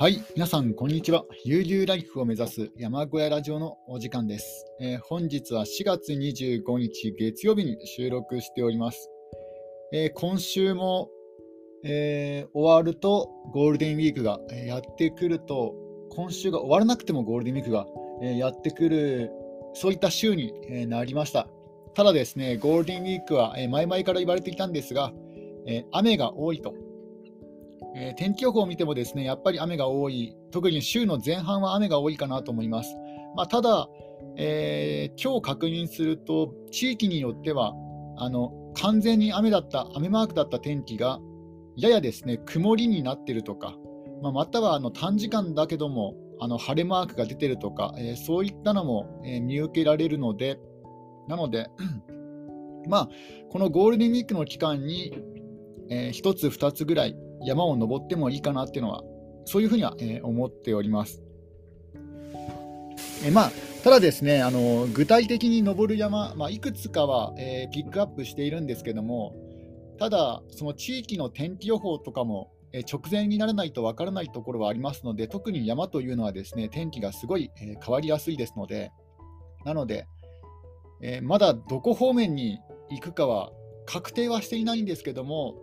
はい、皆さん、こんにちは。悠々ライフを目指す山小屋ラジオのお時間です。えー、本日は4月25日月曜日に収録しております。えー、今週も、えー、終わるとゴールデンウィークがやってくると、今週が終わらなくてもゴールデンウィークがやってくる、そういった週になりました。ただですね、ゴールデンウィークは前々から言われていたんですが、雨が多いと。えー、天気予報を見てもですねやっぱり雨が多い、特に週の前半は雨が多いかなと思います。まあ、ただ、えー、今日確認すると、地域によってはあの完全に雨だった、雨マークだった天気が、ややですね曇りになっているとか、まあ、またはあの短時間だけどもあの晴れマークが出てるとか、えー、そういったのも、え見受けられるので、なので、まあ、このゴールデンウィークの期間に、えー、1つ、2つぐらい、山を登ってもいいかなっていうのは、そういうふうには、えー、思っております。えまあ、ただですね、あの具体的に登る山、まあ、いくつかは、えー、ピックアップしているんですけども、ただ、その地域の天気予報とかも、えー、直前にならないとわからないところはありますので、特に山というのはですね天気がすごい、え、変わりやすいですので、なので、えまだどこ方面に行くかは確定はしていないんですけども、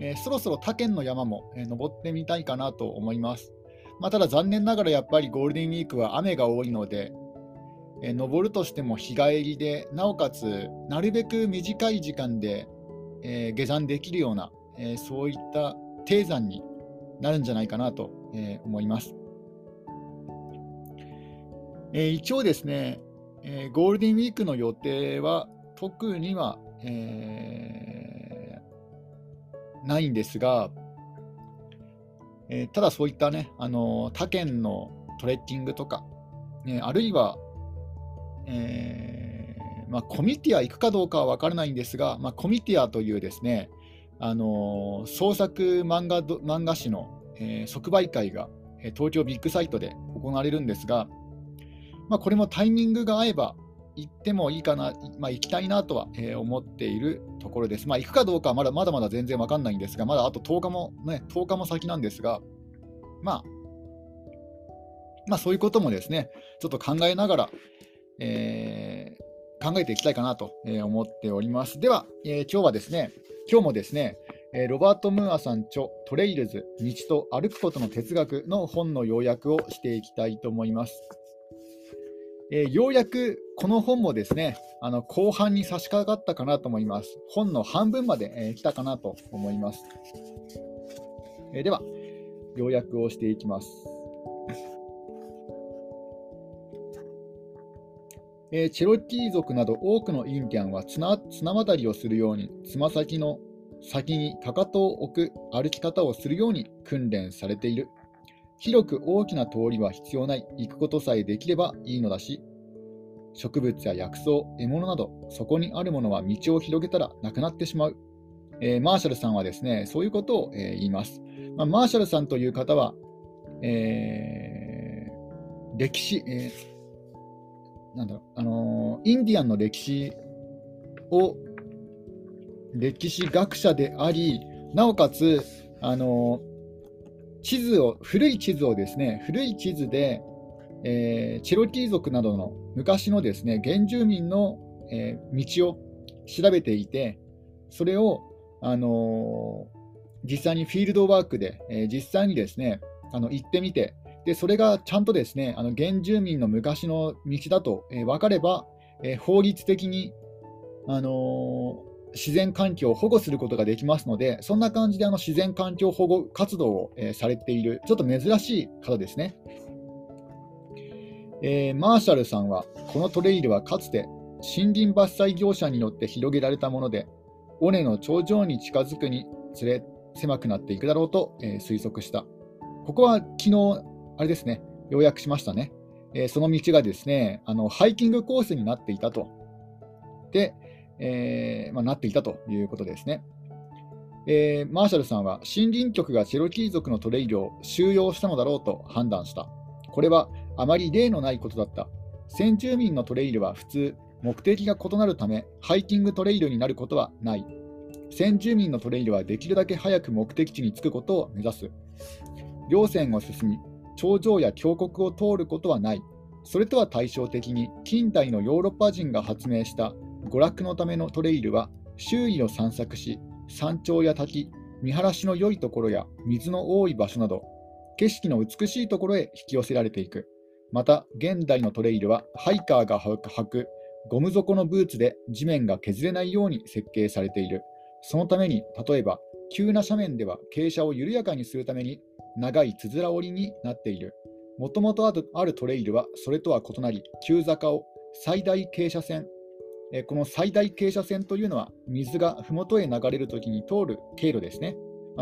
え、そろそろ他県の山も、え、登ってみたいかなと思います。まあ、ただ残念ながらやっぱりゴールデンウィークは雨が多いので、え、登るとしても日帰りで、なおかつなるべく短い時間で、え下山できるような、えそういった低山になるんじゃないかなと、え思います。え一応ですね、えゴールデンウィークの予定は特には、えーないんですが、えー、ただそういったね、あの他県のトレッキングとか、ね、あるいは、えー、まあ、コミティア行くかどうかは分からないんですが、まあ、コミティアというですね、あの創作漫画漫画誌の、えー、即売会が東京ビッグサイトで行われるんですが、まあ、これもタイミングが合えば行ってもいいかな、まあ、行きたいなとは、えー、思っているところです。まあ、行くかどうかはまだまだまだ全然わかんないんですが、まだあと10日も、ね、10日も先なんですが、まあ、まあ、そういうこともですね、ちょっと考えながら、えー、考えていきたいかなと思っております。では、えー、今日はですね、今日もですね、ロバート・ムーアさん著トレイルズ道と歩くことの哲学の本の要約をしていきたいと思います。えー、ようやくこの本もですね、あの後半に差し掛かったかなと思います。本の半分まで、えー、来たかなと思います。えー、では、要約をしていきます。えー、チェロキー族など多くのインディアンは綱綱渡りをするように、つま先の先にかかとを置く歩き方をするように訓練されている。広く大きな通りは必要ない、行くことさえできればいいのだし、植物や薬草、獲物など、そこにあるものは道を広げたらなくなってしまう。えー、マーシャルさんはですね、そういうことを、えー、言います。まあ、マーシャルさんという方は、えー、歴史、えなんだろう、あのインディアンの歴史を、歴史学者であり、なおかつ、あの地図を、古い地図をですね、古い地図で、えー、チェロキー族などの昔のですね、原住民の、えー、道を調べていて、それを、あのー、実際にフィールドワークで、え実際にですね、あの行ってみて、でそれがちゃんとですね、あの原住民の昔の道だと、え分かれば、え法律的に、あの自然環境を保護することができますので、そんな感じであの自然環境保護活動を、え、されている、ちょっと珍しい方ですね。えー、マーシャルさんは、このトレイルはかつて森林伐採業者によって広げられたもので、尾根の頂上に近づくにつれ狭くなっていくだろうと、えー、推測した。ここは昨日、あれですね、要約しましたね。えー、その道がですね、あのハイキングコースになっていたと。で、えー、まあ、なっていたということですね。えー、マーシャルさんは森林局がチェロキー族のトレイルを収容したのだろうと判断した。これはあまり例のないことだった。先住民のトレイルは普通、目的が異なるため、ハイキングトレイルになることはない。先住民のトレイルはできるだけ早く目的地に着くことを目指す。稜線を進み、頂上や峡谷を通ることはない。それとは対照的に、近代のヨーロッパ人が発明した娯楽のためのトレイルは、周囲を散策し、山頂や滝、見晴らしの良いところや水の多い場所など、景色の美しいところへ引き寄せられていく。また、現代のトレイルは、ハイカーが履くゴム底のブーツで地面が削れないように設計されている。そのために、例えば、急な斜面では傾斜を緩やかにするために、長いつづら折りになっている。もともとあるトレイルはそれとは異なり、急坂を最大傾斜線、この最大傾斜線というのは、水が麓へ流れるときに通る経路ですね。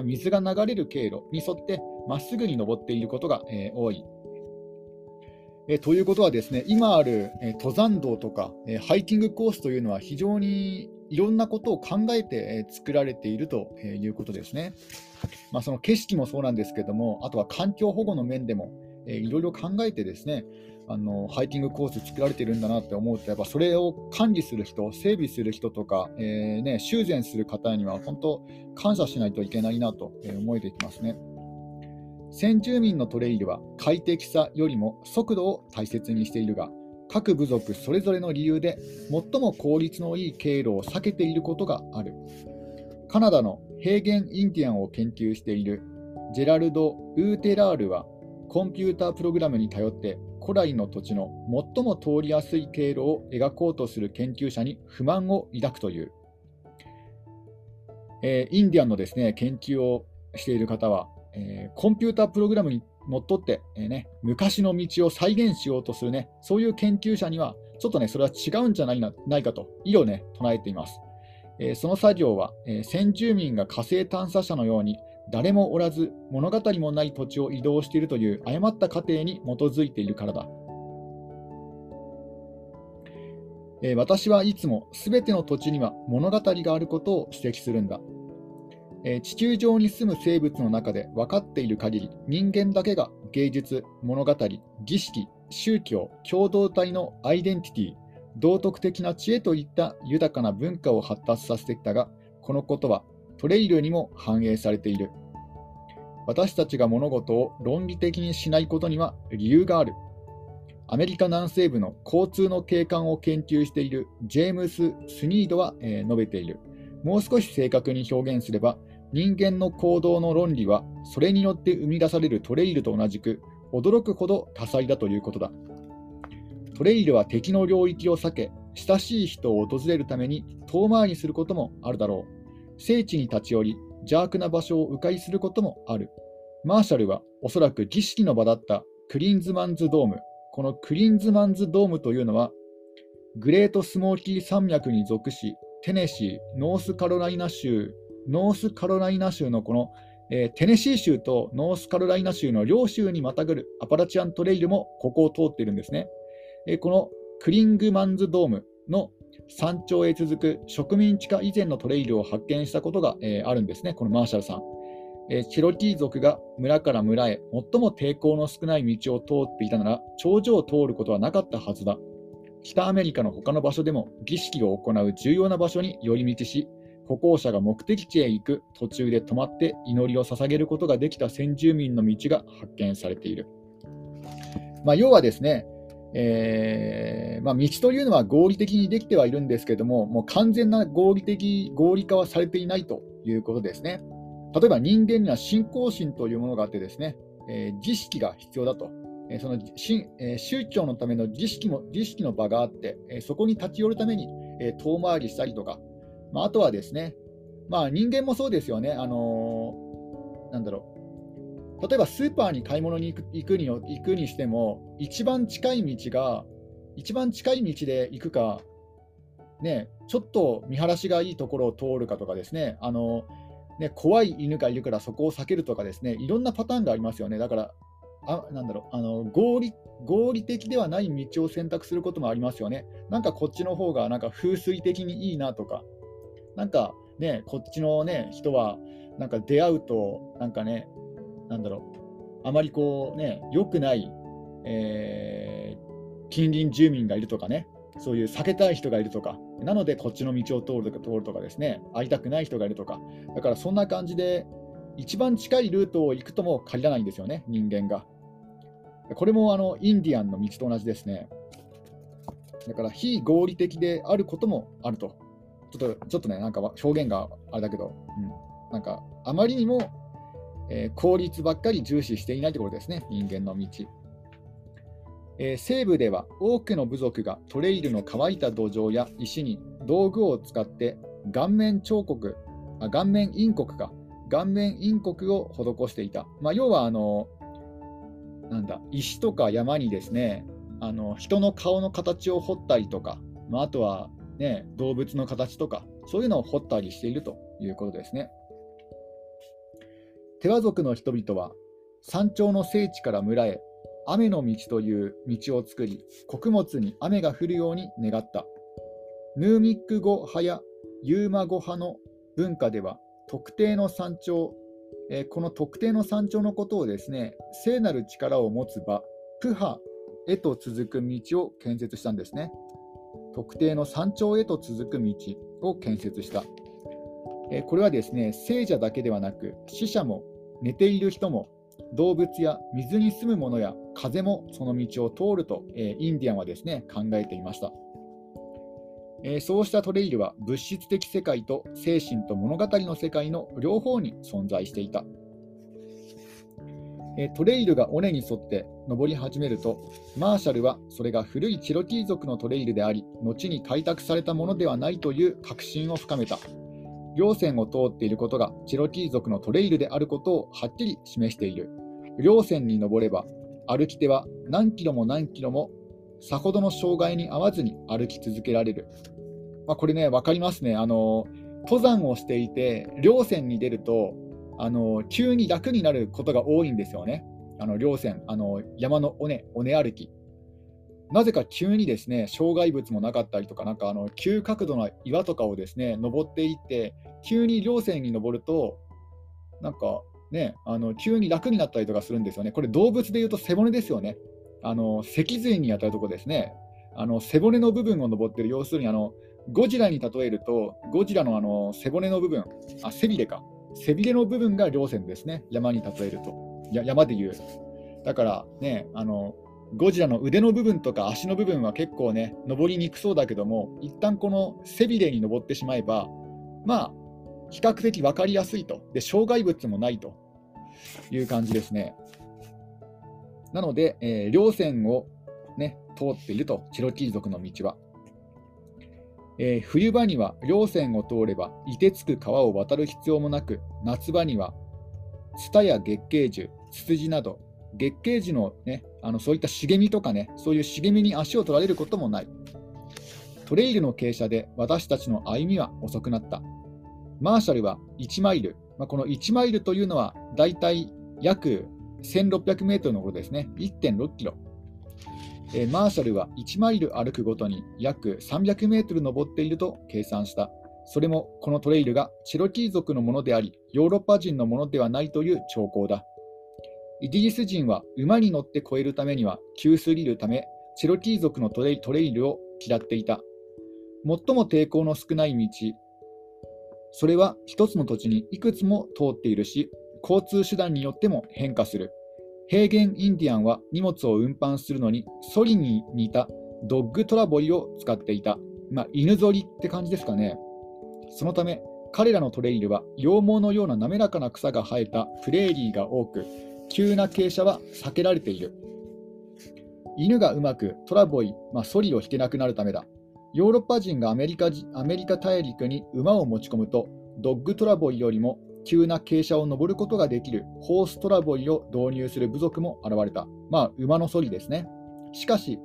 水が流れる経路に沿ってまっすぐに登っていることが多いえということはですね、今ある、え登山道とか、えハイキングコースというのは非常にいろんなことを考えて、え作られているということですね。まあ、その景色もそうなんですけども、あとは環境保護の面でも、えいろいろ考えてですね、あのハイキングコース作られてるんだなって思うと、やっぱそれを管理する人、整備する人とか、えー、ね、修繕する方には本当、感謝しないといけないなと思えてきますね。先住民のトレイルは快適さよりも速度を大切にしているが、各部族それぞれの理由で最も効率のいい経路を避けていることがある。カナダの平原インディアンを研究しているジェラルド・ウーテラールはコンピュータープログラムに頼って古来の土地の最も通りやすい経路を描こうとする研究者に不満を抱くという。えー、インディアンのですね研究をしている方はえー、コンピュータープログラムにのっとって、えーね、昔の道を再現しようとするね、そういう研究者には、ちょっとね、それは違うんじゃないなないかと、意をね、唱えています。え、その作業は、え、先住民が火星探査車のように、誰もおらず、物語もない土地を移動しているという誤った過程に基づいているからだ。えー、私はいつもすべての土地には物語があることを指摘するんだ。えー、地球上に住む生物の中で分かっている限り、人間だけが芸術、物語、儀式、宗教、共同体のアイデンティティ、道徳的な知恵といった豊かな文化を発達させてきたが、このことはトレイルにも反映されている。私たちが物事を論理的にしないことには理由がある。アメリカ南西部の交通の景観を研究しているジェームス・スニードは、え、述べている。もう少し正確に表現すれば、人間の行動の論理はそれによって生み出されるトレイルと同じく驚くほど多彩だということだ。トレイルは敵の領域を避け、親しい人を訪れるために遠回りすることもあるだろう。聖地に立ち寄り、邪悪な場所を迂回することもある。マーシャルはおそらく儀式の場だったクリンズマンズドーム。このクリンズマンズドームというのは、グレートスモーキー山脈に属し、テネシー、ノースカロライナ州ノースカロライナ州のこの、えー、テネシー州とノースカロライナ州の両州にまたぐるアパラチアントレイルもここを通っているんですね。えー、このクリングマンズドームの山頂へ続く植民地化以前のトレイルを発見したことが、えー、あるんですね、このマーシャルさん。えー、チェロキー族が村から村へ最も抵抗の少ない道を通っていたなら、頂上を通ることはなかったはずだ。北アメリカの他の場所でも儀式を行う重要な場所に寄り道し、歩行者が目的地へ行く途中で止まって祈りを捧げることができた先住民の道が発見されている。まあ、要はですね、えーまあ、道というのは合理的にできてはいるんですけども、もう完全な合理的、合理化はされていないということですね。例えば人間には信仰心というものがあってですね、えー、儀式が必要だと。えー、そのし、え、宗教のための儀式も儀式の場があって、えそこに立ち寄るために、え遠回りしたりとか、まあ、あとはですね、まあ、人間もそうですよね、あの、なんだろう、例えばスーパーに買い物に行く行くに行くにしても、一番近い道が、一番近い道で行くか、ね、ちょっと見晴らしがいいところを通るかとかですね、あのね怖い犬がいるからそこを避けるとかですね、いろんなパターンがありますよね。だからあなんだろうあの合理合理的ではない道を選択することもありますよね。なんかこっちの方がなんか風水的にいいなとか、なんかね、こっちのね、人は、なんか出会うと、なんかね、なんだろう、あまりこうね、良くない、えー、近隣住民がいるとかね、そういう避けたい人がいるとか、なのでこっちの道を通るとか通るとかですね、会いたくない人がいるとか、だからそんな感じで、一番近いルートを行くとも限らないんですよね、人間が。これもあのインディアンの道と同じですね。だから非合理的であることもあると。ちょっとちょっとね、なんか表現があれだけど、うん、なんかあまりにも、えー、効率ばっかり重視していないところですね、人間の道。えー、西部では多くの部族がトレイルの乾いた土壌や石に道具を使って顔面彫刻、あ顔面陰刻か、顔面陰刻を施していた。まあ、要はあの、なんだ、石とか山にですね、あの人の顔の形を彫ったりとか、まあ、あとは、ね、動物の形とか、そういうのを彫ったりしているということですね。手羽族の人々は山頂の聖地から村へ雨の道という道を作り、穀物に雨が降るように願った。ヌーミック語派やユーマ語派の文化では、特定の山頂、え、この特定の山頂のことをですね、聖なる力を持つ場、プハへと続く道を建設したんですね。特定の山頂へと続く道を建設した。え、これはですね、聖者だけではなく、死者も寝ている人も動物や水に住むものや風もその道を通ると、えー、インディアンはですね考えていました、えー、そうしたトレイルは物質的世界と精神と物語の世界の両方に存在していた、えー、トレイルが尾根に沿って登り始めるとマーシャルはそれが古いチロキー族のトレイルであり後に開拓されたものではないという確信を深めた。稜線を通っていることがチロキー族のトレイルであることをはっきり示している。稜線に登れば、歩き手は何キロも何キロもさほどの障害に合わずに歩き続けられる。まあ、これね、分かりますね。あの登山をしていて、稜線に出ると、あの急に楽になることが多いんですよね。あの稜線、あの山の尾根、尾根歩き。なぜか急にですね障害物もなかったりとか、なんかあの急角度の岩とかをですね登っていって、急に稜線に登ると、なんかね、あの急に楽になったりとかするんですよね。これ、動物でいうと背骨ですよね。あの脊髄に当たるところですね。あの背骨の部分を登ってる、要するにあのゴジラに例えると、ゴジラのあの背骨の部分、あ背びれか、背びれの部分が稜線ですね、山に例えると。や山でいう。だからね、あのゴジラの腕の部分とか足の部分は結構ね、登りにくそうだけども、一旦この背びれに登ってしまえば、まあ、比較的分かりやすいと。で、障害物もないという感じですね。なので、えー、稜線を、ね、通っていると、チロキー族の道は。えー、冬場には稜線を通れば、凍てつく川を渡る必要もなく、夏場には、ツタや月桂樹、ツツジなど、月桂樹の,、ね、あのそういった茂みとかね、そういう茂みに足を取られることもない。トレイルの傾斜で私たちの歩みは遅くなった。マーシャルは1マイル、まあ、この1マイルというのはだいたい約1600メートルのことですね、1.6キロ。えー、マーシャルは1マイル歩くごとに約300メートル登っていると計算した。それもこのトレイルがチェロキー族のものであり、ヨーロッパ人のものではないという兆候だ。イギリス人は馬に乗って越えるためには急すぎるため、チェロキー族のトレイルを嫌っていた。最も抵抗の少ない道、それは一つの土地にいくつも通っているし、交通手段によっても変化する。平原インディアンは荷物を運搬するのに、ソリに似たドッグトラボリを使っていた。まあ、犬ぞりって感じですかね。そのため、彼らのトレイルは羊毛のような滑らかな草が生えたプレーリーが多く、急な傾斜は避けられている。犬がうまくトラボイ、まあ、ソリを引けなくなるためだ。ヨーロッパ人がアメリカアメリカ大陸に馬を持ち込むと、ドッグトラボイよりも急な傾斜を登ることができるホーストラボイを導入する部族も現れた。まあ、馬のソリですね。しかし、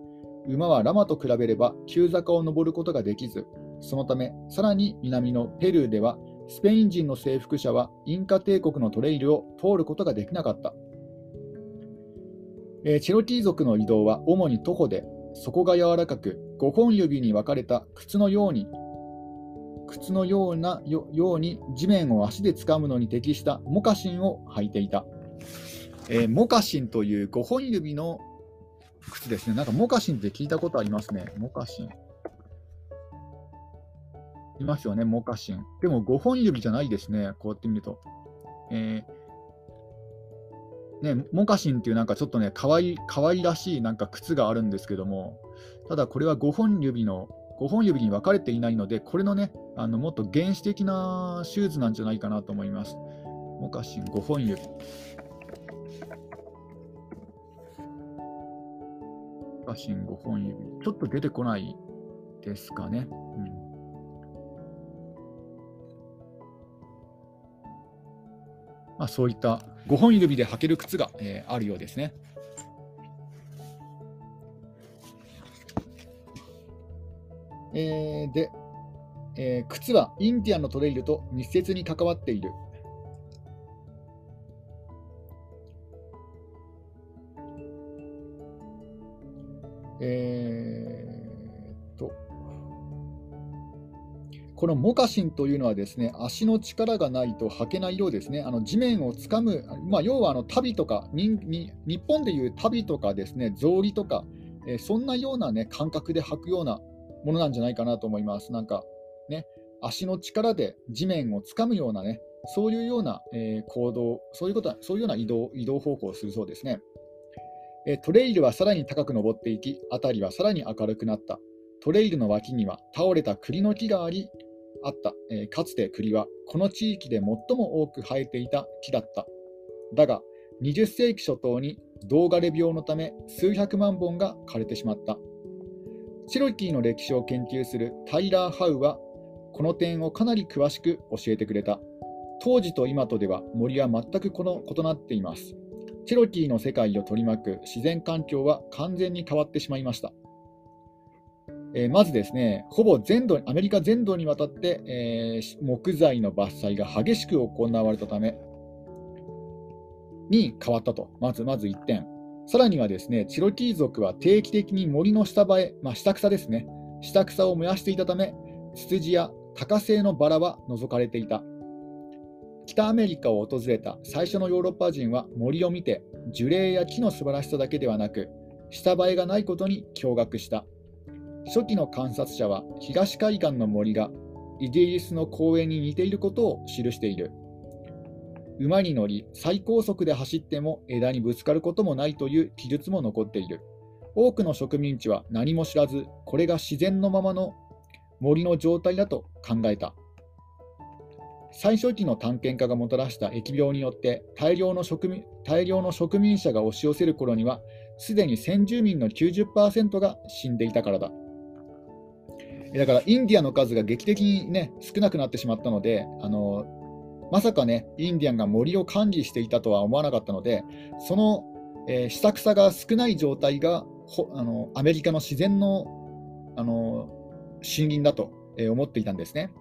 馬はラマと比べれば急坂を登ることができず、そのため、さらに南のペルーでは、スペイン人の征服者はインカ帝国のトレイルを通ることができなかった。え、チェロキー族の移動は主に徒歩で、底が柔らかく5本指に分かれた靴のように靴のようなように地面を足で掴むのに適したモカシンを履いていた、えー、モカシンという5本指の靴ですね。なんかモカシンって聞いたことありますね。モカシン。いますよねモカシン。でも5本指じゃないですね。こうやって見ると。えー、ね、モカシンっていうなんかちょっとね、かわいかわいらしいなんか靴があるんですけども、ただこれは5本指の5本指に分かれていないので、これのね、あのもっと原始的なシューズなんじゃないかなと思います。モカシン5本指。モカシン5本指。ちょっと出てこないですかね。うんまあ、そういった5本指で履ける靴が、えー、あるようですね。えー、で、えー、靴はインディアンのトレイルと密接に関わっている。えこのモカシンというのはですね、足の力がないと履けないようですね、あの地面をつかむ、まあ、要はあの旅とかにに、日本でいう旅とかですね、草履とか、えー、そんなような、ね、感覚で履くようなものなんじゃないかなと思います。なんかね、足の力で地面をつかむようなね、そういうような、えー、行動、そういうことそういうような移動移動方向をするそうですね。えー、トレイルはさらに高く登っていき、辺りはさらに明るくなった。トレイルの脇には倒れた栗の木があり、あった、えー、かつて栗はこの地域で最も多く生えていた木だった。だが、20世紀初頭に銅枯れ病のため数百万本が枯れてしまった。チェロキーの歴史を研究するタイラー・ハウは、この点をかなり詳しく教えてくれた。当時と今とでは森は全くこの異なっています。チェロキーの世界を取り巻く自然環境は完全に変わってしまいました。え、まずですね、ほぼ全土、アメリカ全土にわたって、えー、木材の伐採が激しく行われたために変わったと。まず、まず1点。さらにはですね、チロキー族は定期的に森の下場へ、まあ、下草ですね、下草を燃やしていたため、ツツジや高製のバラは除かれていた。北アメリカを訪れた最初のヨーロッパ人は森を見て、樹齢や木の素晴らしさだけではなく、下映えがないことに驚愕した。初期の観察者は東海岸の森がイギリスの公園に似ていることを記している。馬に乗り最高速で走っても枝にぶつかることもないという記述も残っている。多くの植民地は何も知らずこれが自然のままの森の状態だと考えた。最初期の探検家がもたらした疫病によって大量の植民大量の植民者が押し寄せる頃にはすでに先住民の90%が死んでいたからだ。だからインディアンの数が劇的に、ね、少なくなってしまったのであのまさかね、インディアンが森を管理していたとは思わなかったので、その、えー、下草が少ない状態があのアメリカの自然のあの森林だと、えー、思っていたんですね。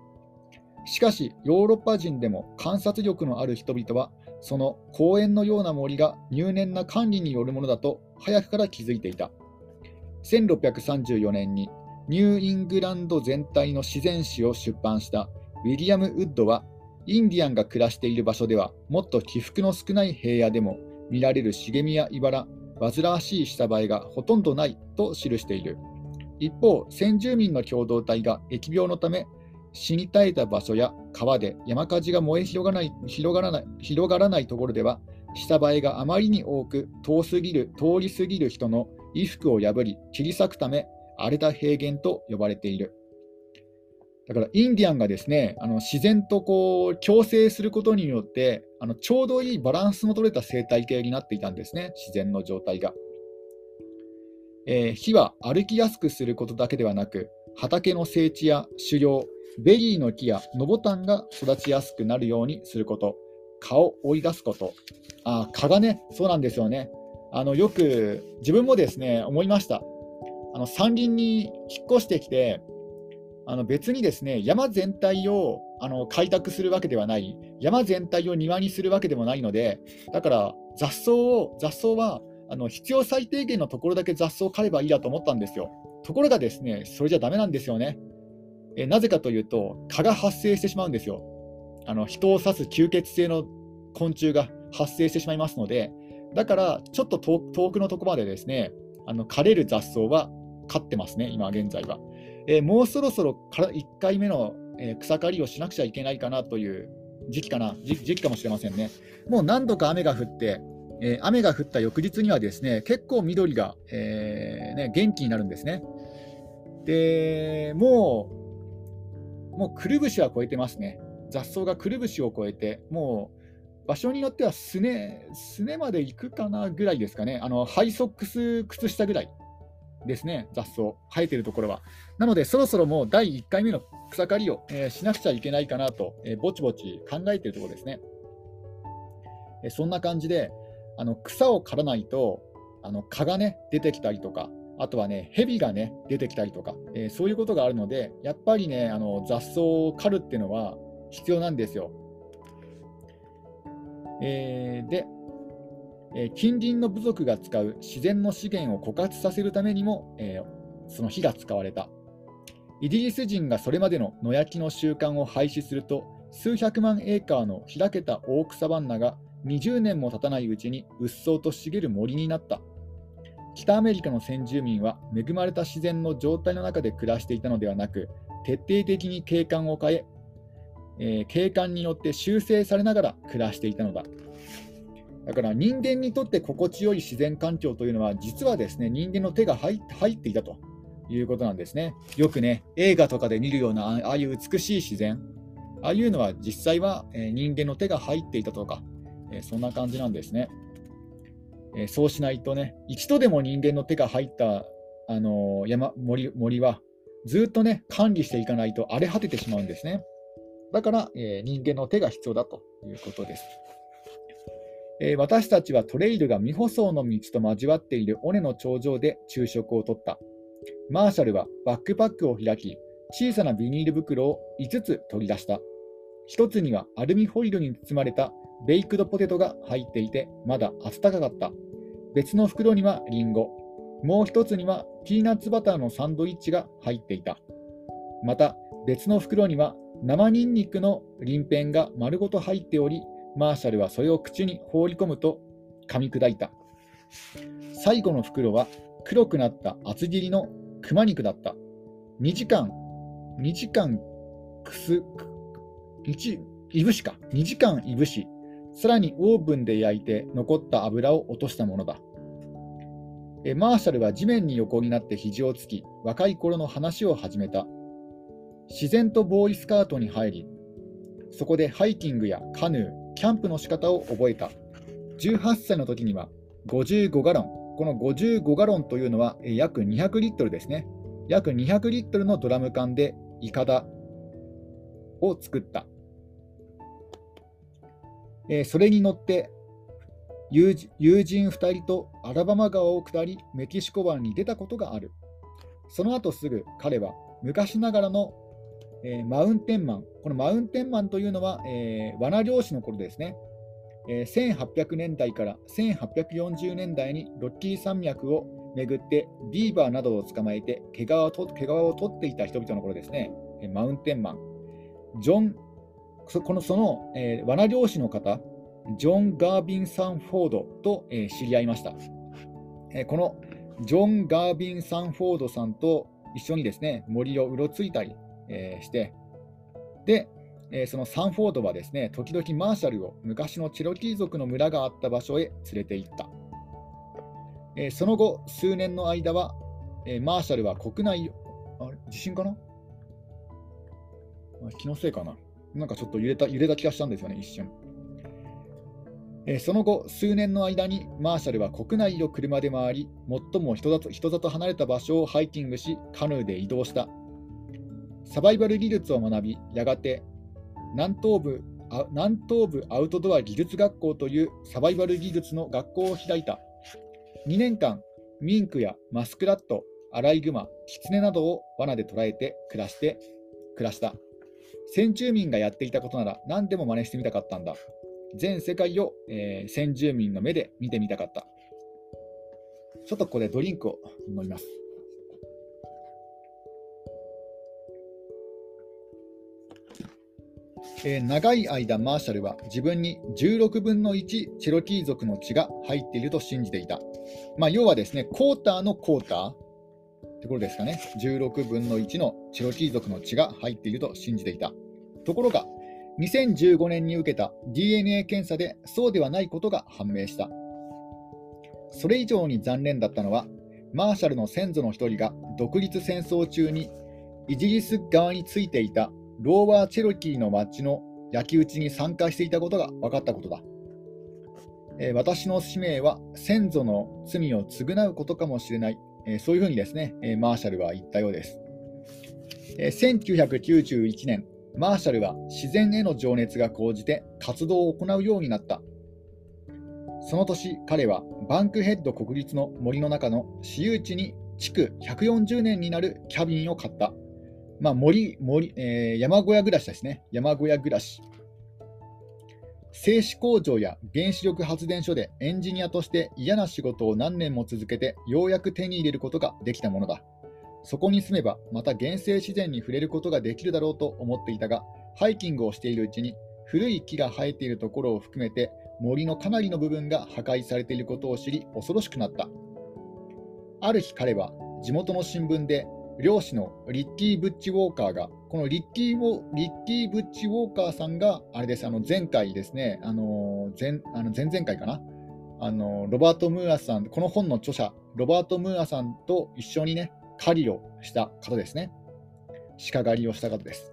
しかし、ヨーロッパ人でも観察力のある人々は、その公園のような森が入念な管理によるものだと早くから気づいていた。1634年にニューイングランド全体の自然史を出版したウィリアム・ウッドはインディアンが暮らしている場所では、もっと起伏の少ない平野でも見られる茂みや茨、煩わしい下映えがほとんどないと記している。一方、先住民の共同体が疫病のため、死に絶えた場所や川で山火事が燃え広がらない広がらない広がらないところでは、下映えがあまりに多く遠すぎる通り過ぎる人の衣服を破り切り裂くため荒れた平原と呼ばれている。だからインディアンがですねあの自然とこう共生することによってあのちょうどいいバランスの取れた生態系になっていたんですね、自然の状態が。えー、火は歩きやすくすることだけではなく、畑の整地や狩猟、ベリーの木や野ボタンが育ちやすくなるようにすること、蚊を追い出すこと、あ蚊がね、そうなんですよね。あのよく自分もですね思いました。あの山林に引っ越してきて、あの別にですね山全体をあの開拓するわけではない、山全体を庭にするわけでもないので、だから雑草を雑草はあの必要最低限のところだけ雑草を刈ればいいやと思ったんですよ。ところがですね、それじゃだめなんですよね。えなぜかというと、蚊が発生してしまうんですよ。あの人を刺す吸血性の昆虫が発生してしまいますので、だからちょっと遠くのところまでですね、あの枯れる雑草は刈ってますね、今現在は。えー、もうそろそろから1回目の、えー、草刈りをしなくちゃいけないかなという時期かな時期かもしれませんね。もう何度か雨が降って、えー、雨が降った翌日にはですね結構緑が、えー、ね、元気になるんですね。でもう、もうくるぶしは超えてますね。雑草がくるぶしを超えて、もう場所によってはすねすねまで行くかなぐらいですかね、あのハイソックス靴下ぐらいですね、雑草、生えてるところは。なので、そろそろもう第1回目の草刈りを、えー、しなくちゃいけないかなと、えー、ぼちぼち考えてるところですね。えー、そんな感じで、あの草を刈らないと、あの蚊がね、出てきたりとか、あとはね、蛇がね、出てきたりとか、えそういうことがあるので、やっぱりね、あの雑草を刈るっていうのは必要なんですよ。えで、近隣の部族が使う自然の資源を枯渇させるためにも、えその火が使われた。イギリス人がそれまでの野焼きの習慣を廃止すると、数百万エーカーの開けたオークサバンナが20年も経たないうちにうっそうと茂る森になった。北アメリカの先住民は恵まれた自然の状態の中で暮らしていたのではなく、徹底的に景観を変え、えー、景観によって修正されながら暮らしていたのだ。だから人間にとって心地よい自然環境というのは、実はですね人間の手が入っていたということなんですね。よくね、映画とかで見るようなああいう美しい自然、ああいうのは実際は、人間の手が入っていたとか、そんな感じなんですね。そうしないとね、一度でも人間の手が入った、あの山森森は、ずっとね、管理していかないと荒れ果ててしまうんですね。だから、え、人間の手が必要だということです。えー、私たちはトレイルが未舗装の道と交わっている尾根の頂上で昼食をとった。マーシャルはバックパックを開き、小さなビニール袋を5つ取り出した。1つにはアルミホイルに包まれたベイクドポテトが入っていて、まだ温かかった。別の袋にはリンゴ、もう1つにはピーナッツバターのサンドイッチが入っていた。また別の袋には生ニンニクの鱗片が丸ごと入っており、マーシャルはそれを口に放り込むと噛み砕いた。最後の袋は黒くなった厚切りの熊肉だった。2時間、2時間くす、1、いぶしか、2時間いぶし、さらにオーブンで焼いて残った油を落としたものだ。えマーシャルは地面に横になって肘をつき、若い頃の話を始めた。自然とボーイスカートに入り、そこでハイキングやカヌー、キャンプの仕方を覚えた。18歳の時には55ガロン、この55ガロンというのは約200リットルですね。約200リットルのドラム缶でイカダを作った。えそれに乗って友人2人とアラバマ川を下りメキシコ湾に出たことがある。その後すぐ彼は昔ながらの、えー、マウンテンマン、このマウンテンマンというのは、えー、罠漁師の頃ですね。えー、1800年代から1840年代にロッキー山脈を巡ってビーバーなどを捕まえて毛皮をと毛皮を取っていた人々の頃ですね、えマウンテンマン。ジョン、このその、えー、罠漁師の方、ジョン・ガービン・サンフォードと、えー、知り合いました。えー、このジョン・ガービン・サンフォードさんと一緒にですね森をうろついたり、えーして、で、えそのサンフォードはですね、時々マーシャルを昔のチェロキー族の村があった場所へ連れて行った。えその後、数年の間は、えマーシャルは国内、あれ地震かな？気のせいかななんかちょっと揺れた揺れた気がしたんですよね、一瞬。えその後、数年の間にマーシャルは国内を車で回り、最も人里人里離れた場所をハイキングし、カヌーで移動した。サバイバル技術を学び、やがて南東部南東部アウトドア技術学校というサバイバル技術の学校を開いた。2年間、ミンクやマスクラット、アライグマ、キツネなどを罠で捕らえて暮らして暮らした。先住民がやっていたことなら何でも真似してみたかったんだ。全世界を、えー、先住民の目で見てみたかった。ちょっとここでドリンクを飲みます。えー、長い間マーシャルは自分に16分の1チェロキー族の血が入っていると信じていた。まあ、要はですね、クォーターのクォーターってことですかね。16分の1のチェロキー族の血が入っていると信じていた。ところが、2015年に受けた DNA 検査でそうではないことが判明した。それ以上に残念だったのは、マーシャルの先祖の一人が独立戦争中にイギリス側についていたローバー・チェロキーの町の焼き討ちに参加していたことが分かったことだ。えー、私の使命は先祖の罪を償うことかもしれない、えー、そういうふうにですね、えー、マーシャルは言ったようです。え1991年、マーシャルは自然への情熱が高じて活動を行うようになった。その年、彼はバンクヘッド国立の森の中の私有地に築140年になるキャビンを買った。まあ、森森、えー、山小屋暮らしですね。山小屋暮らし。製紙工場や原子力発電所でエンジニアとして嫌な仕事を何年も続けてようやく手に入れることができたものだ。そこに住めばまた原生自然に触れることができるだろうと思っていたが、ハイキングをしているうちに古い木が生えているところを含めて森のかなりの部分が破壊されていることを知り恐ろしくなった。ある日彼は地元の新聞で漁師のリッキー・ブッチ・ウォーカーが、このリッキーリッキー・ブッチ・ウォーカーさんが、あれです、あの前回ですね、あの前あの前々回かな、あのロバート・ムーアさん、この本の著者、ロバート・ムーアさんと一緒にね、狩りをした方ですね。鹿狩りをした方です。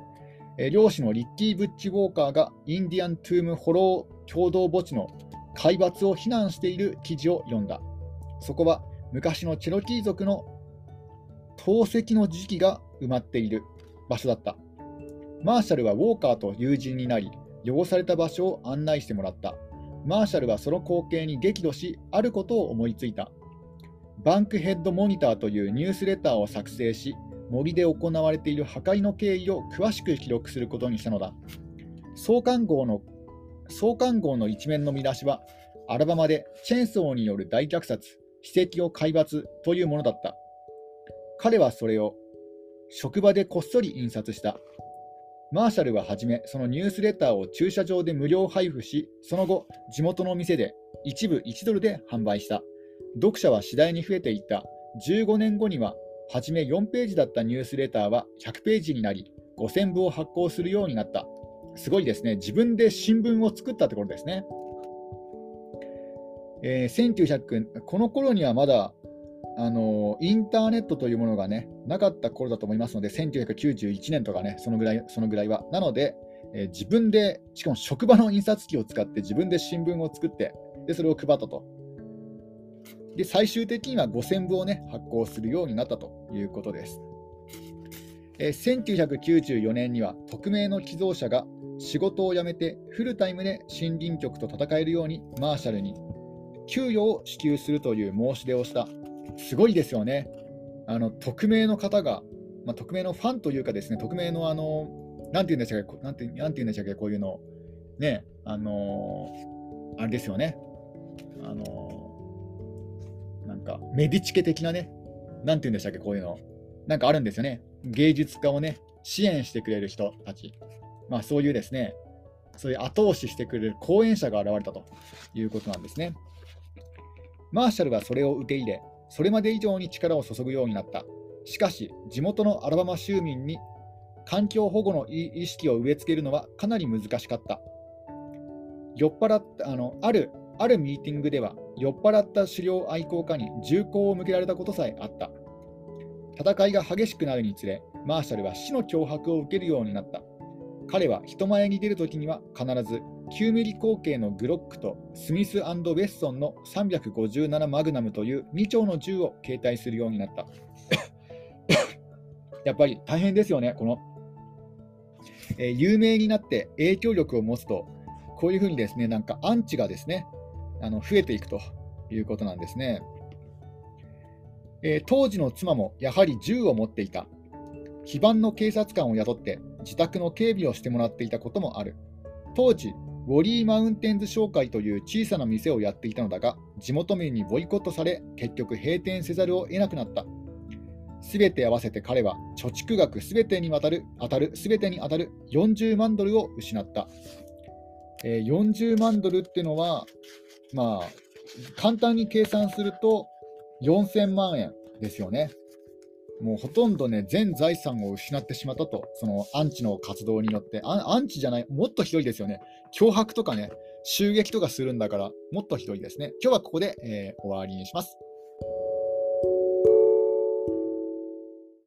え漁師のリッキー・ブッチ・ウォーカーがインディアン・トゥーム・ホロー共同墓地の海抜を非難している記事を読んだ。そこは昔のチェロキー族の透析の時期が埋まっている場所だった。マーシャルはウォーカーと友人になり、汚された場所を案内してもらった。マーシャルはその光景に激怒し、あることを思いついた。バンクヘッドモニターというニュースレターを作成し、森で行われている破壊の経緯を詳しく記録することにしたのだ。創刊号の創刊号の一面の見出しは、アラバマでチェーンソーによる大虐殺、史跡を海抜というものだった。彼はそれを職場でこっそり印刷した。マーシャルははじめ、そのニュースレターを駐車場で無料配布し、その後、地元の店で一部1ドルで販売した。読者は次第に増えていった。15年後には、はじめ4ページだったニュースレターは100ページになり、5000部を発行するようになった。すごいですね。自分で新聞を作ったってことですね。えー、1900この頃にはまだあのインターネットというものがね、なかった頃だと思いますので、1991年とかね、そのぐらいそのぐらいは。なので、えー、自分で、しかも職場の印刷機を使って自分で新聞を作って、でそれを配ったと。で、最終的には5000部をね、発行するようになったということです。えー、1994年には、匿名の寄贈者が仕事を辞めてフルタイムで森林局と戦えるようにマーシャルに給与を支給するという申し出をしたすごいですよね。あの匿名の方が、まあ、匿名のファンというかですね、匿名のあの、なんて言うんでしたっけ、なんてなんて言うんでしたっけ、こういうの、ね、あのあれですよね、あのなんかメディチケ的なね、なんて言うんでしたっけ、こういうの、なんかあるんですよね。芸術家をね、支援してくれる人たち、まあ、そういうですね、そういう後押ししてくれる講演者が現れたということなんですね。マーシャルはそれを受け入れ、それまで以上に力を注ぐようになった。しかし、地元のアラバマ州民に環境保護の意識を植え付けるのはかなり難しかった。酔っ払ったあのあるあるミーティングでは、酔っ払った狩猟愛好家に銃口を向けられたことさえあった。戦いが激しくなるにつれ、マーシャルは死の脅迫を受けるようになった。彼は人前に出るときには必ず9ミリ口径のグロックとスミスウェッソンの357マグナムという2丁の銃を携帯するようになった。やっぱり大変ですよね、この、えー、有名になって影響力を持つと、こういうふうにですね、なんかアンチがですね、あの増えていくということなんですね。えー、当時の妻もやはり銃を持っていた。非番の警察官を雇って自宅の警備をしてもらっていたこともある。当時、ウォリーマウンテンズ商会という小さな店をやっていたのだが、地元民にボイコットされ、結局閉店せざるを得なくなった。すべて合わせて彼は貯蓄額すべてにわたる当たるすべてに当たる40万ドルを失った。えー、40万ドルっていうのは、まあ、簡単に計算すると4000万円ですよね。もうほとんどね、全財産を失ってしまったと、そのアンチの活動によって、アンチじゃない、もっとひどいですよね。脅迫とかね、襲撃とかするんだから、もっとひどいですね。今日はここで、えー、終わりにします。